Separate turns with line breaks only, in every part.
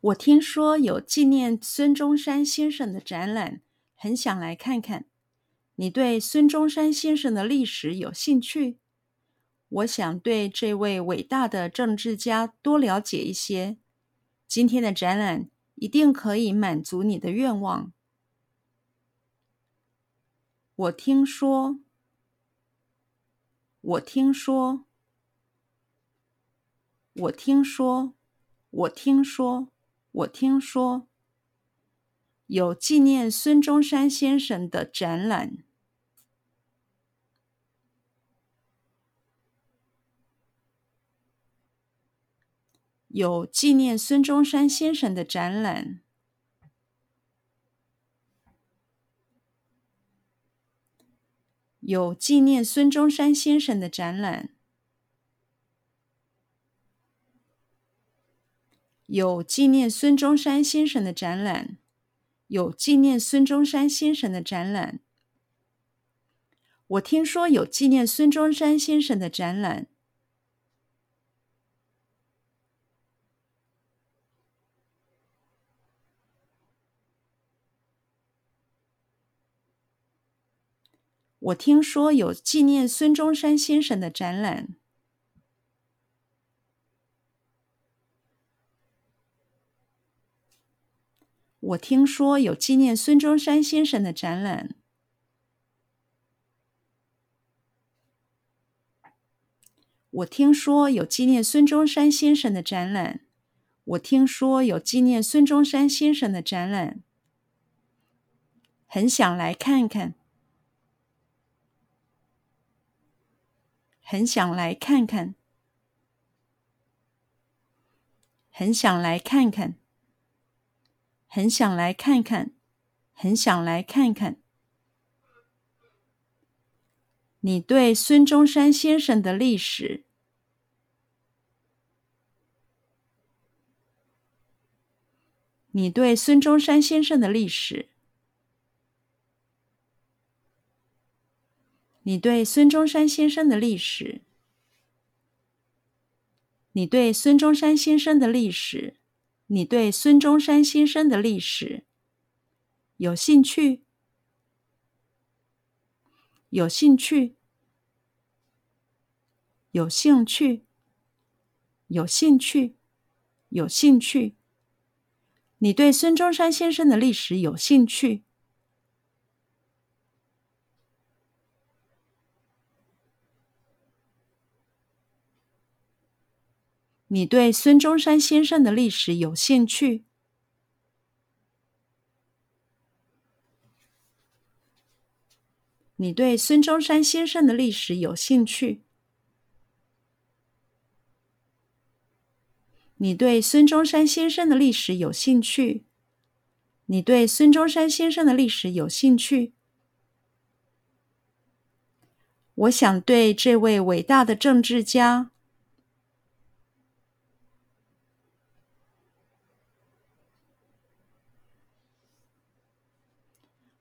我听说有纪念孙中山先生的展览，很想来看看。你对孙中山先生的历史有兴趣？我想对这位伟大的政治家多了解一些。今天的展览一定可以满足你的愿望。我听说，我听说，我听说，我听说，我听说，有纪念孙中山先生的展览。有纪念孙中山先生的展览。有纪念孙中山先生的展览。有纪念孙中山先生的展览。有纪念孙中山先生的展览。我听说有纪念孙中山先生的展览。我听说有纪念孙中山先生的展览。我听说有纪念孙中山先生的展览。我听说有纪念孙中山先生的展览。我听说有纪念孙中山先生的展览。很想来看看。很想来看看，很想来看看，很想来看看，很想来看看。你对孙中山先生的历史，你对孙中山先生的历史。你对孙中山先生的历史，你对孙中山先生的历史，你对孙中山先生的历史有兴趣？有兴趣？有兴趣？有兴趣？有兴趣？你对孙中山先生的历史有兴趣？你对孙中山先生的历史有兴趣？你对孙中山先生的历史有兴趣？你对孙中山先生的历史有兴趣？你对孙中山先生的历史有兴趣？我想对这位伟大的政治家。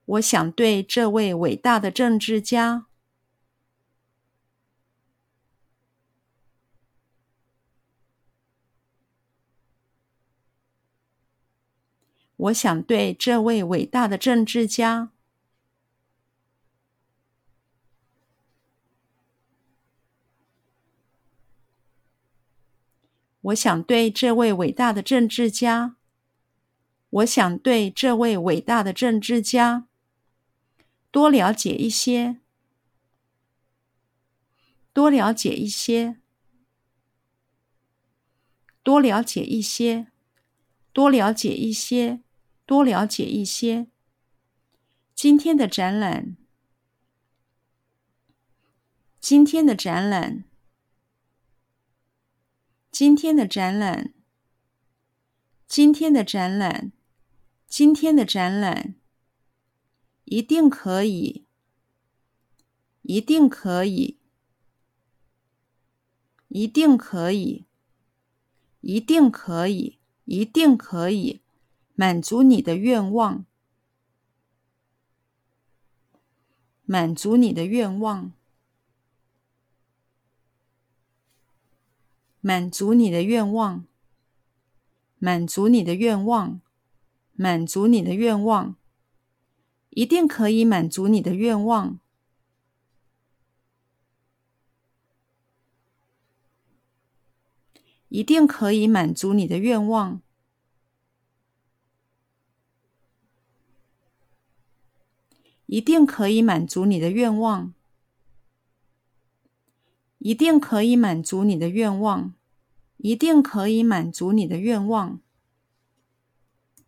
我想对这位伟大的政治家，我想对这位伟大的政治家，我想对这位伟大的政治家，我想对这位伟大的政治家。多了解一些，多了解一些，多了解一些，多了解一些，多了解一些。今天的展览，今天的展览，今天的展览，今天的展览，今天的展览。一定可以，一定可以，一定可以，一定可以，一定可以满足你的愿望，满足你的愿望，满足你的愿望，满足你的愿望，满足你的愿望，一定可以满足你的愿望，一定可以满足你的愿望，一定可以满足你的愿望，一定可以满足你的愿望。一定可以满足你的愿望。